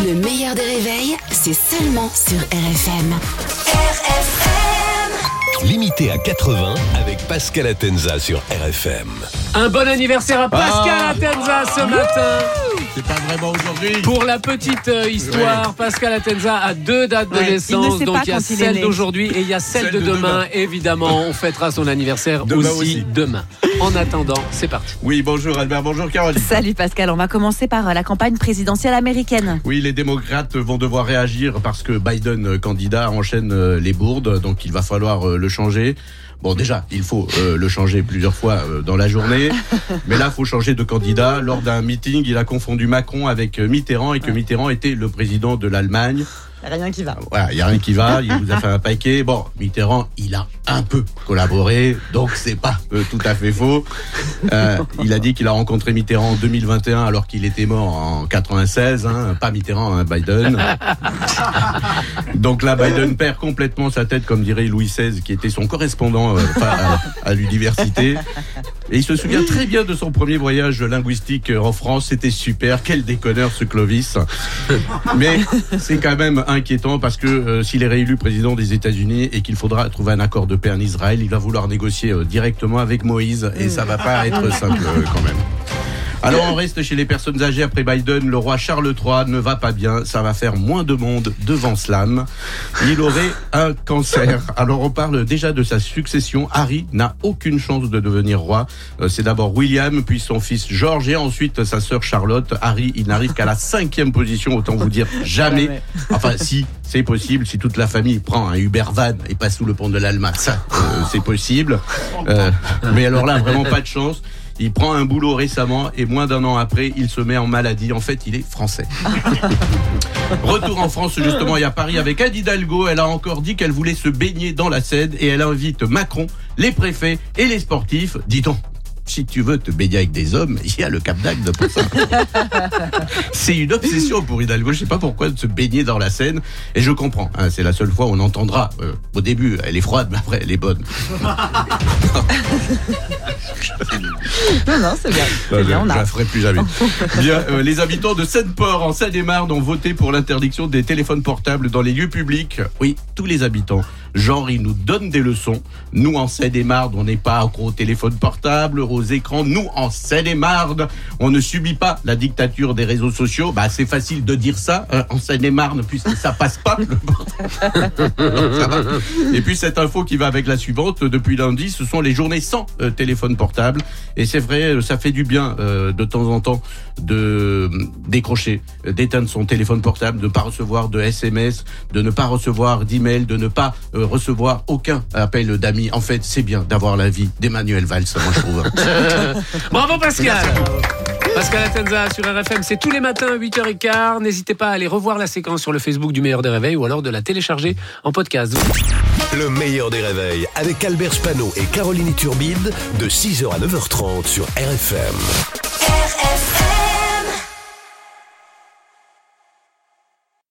Le meilleur des réveils, c'est seulement sur RFM. RFM Limité à 80 avec Pascal Atenza sur RFM. Un bon anniversaire à Pascal Ah. Atenza ce matin. C'est pas vraiment aujourd'hui. Pour la petite euh, histoire, Pascal Atenza a deux dates de Ouais, il naissance. sait Donc il y a il celle d'aujourd'hui et il y a celle, Celle de, de demain. demain. Évidemment, on fêtera son anniversaire Demain aussi, aussi. demain. En attendant, c'est parti. Oui, bonjour Albert, bonjour Caroline. Salut Pascal, on va commencer par euh, la campagne présidentielle américaine. Oui, les démocrates vont devoir réagir parce que Biden, euh, candidat, enchaîne euh, les bourdes, donc il va falloir le changer. Bon, déjà, il faut euh, le changer plusieurs fois euh, dans la journée, mais là, il faut changer de candidat. Lors d'un meeting, il a confondu Macron avec Mitterrand et que Mitterrand était le président de l'Allemagne. Rien qui va. Il n'y a rien qui va, il vous a fait un paquet. Bon, Mitterrand, il a un peu collaboré, donc c'est pas euh, tout à fait faux. Euh, il a dit qu'il a rencontré Mitterrand en 2021 alors qu'il était mort en 96, hein, pas Mitterrand, hein, Biden. Donc là, Biden perd complètement sa tête, comme dirait Louis XVI, qui était son correspondant euh, à l'université. Et il se souvient très bien de son premier voyage linguistique euh, en France. C'était super. Quel déconneur ce Clovis. Mais c'est quand même inquiétant parce que euh, s'il est réélu président des États-Unis et qu'il faudra trouver un accord de paix en Israël, il va vouloir négocier euh, directement avec Moïse et ça va pas être simple euh, quand même. Alors on reste chez les personnes âgées après Biden. Le roi Charles III ne va pas bien. Ça va faire moins de monde devant Slam. Il aurait un cancer. Alors on parle déjà de sa succession. Harry n'a aucune chance de devenir roi. Euh, C'est d'abord William, puis son fils George et ensuite sa sœur Charlotte. Harry, il n'arrive qu'à la cinquième position. Autant vous dire jamais. Jamais. Enfin si, c'est possible. Si toute la famille prend un Uber van et passe sous le pont de l'Alma, ça, euh, c'est possible. Euh, mais alors là, vraiment pas de chance. Il prend un boulot récemment et moins d'un an après, il se met en maladie. En fait, il est français. Retour en France justement et à Paris avec Anne Hidalgo. Elle a encore dit qu'elle voulait se baigner dans la Seine et elle invite Macron, les préfets et les sportifs. Dis donc. Si tu veux te baigner avec des hommes, il y a le Cap d'Agde pour ça. C'est une obsession pour Hidalgo. Je sais pas pourquoi de se baigner dans la Seine. Et je comprends. hein, c'est la seule fois où on entendra. euh, au début, elle est froide, mais après, elle est bonne. Non, non, c'est bien. Je, on je a. la ferai plus jamais. Bien, euh, les habitants de Seine-Port en Seine-et-Marne ont voté pour l'interdiction des téléphones portables dans les lieux publics. Oui, tous les habitants. Genre, ils nous donnent des leçons. Nous, en Seine-et-Marne, on n'est pas accro aux téléphones portables, aux écrans. Nous, en Seine-et-Marne, on ne subit pas la dictature des réseaux sociaux. Bah, c'est facile de dire ça hein, en Seine-et-Marne, puisque ça passe pas. le. Et puis cette info qui va avec la suivante, depuis lundi, ce sont les journées sans euh, téléphone portable. Et c'est vrai, euh, ça fait du bien euh, de temps en temps de euh, décrocher, euh, d'éteindre son téléphone portable, de ne pas recevoir de SMS, de ne pas recevoir d'email, de ne pas euh, recevoir aucun appel d'amis. En fait, c'est bien d'avoir la vie d'Emmanuel Valls, moi je trouve. Bravo Pascal Pascal Atenza sur RFM, c'est tous les matins 8h15. N'hésitez pas à aller revoir la séquence sur le Facebook du meilleur des réveils ou alors de la télécharger en podcast. Le meilleur des réveils avec Albert Spano et Caroline Turbide de 6h à 9h30 sur RFM. RFM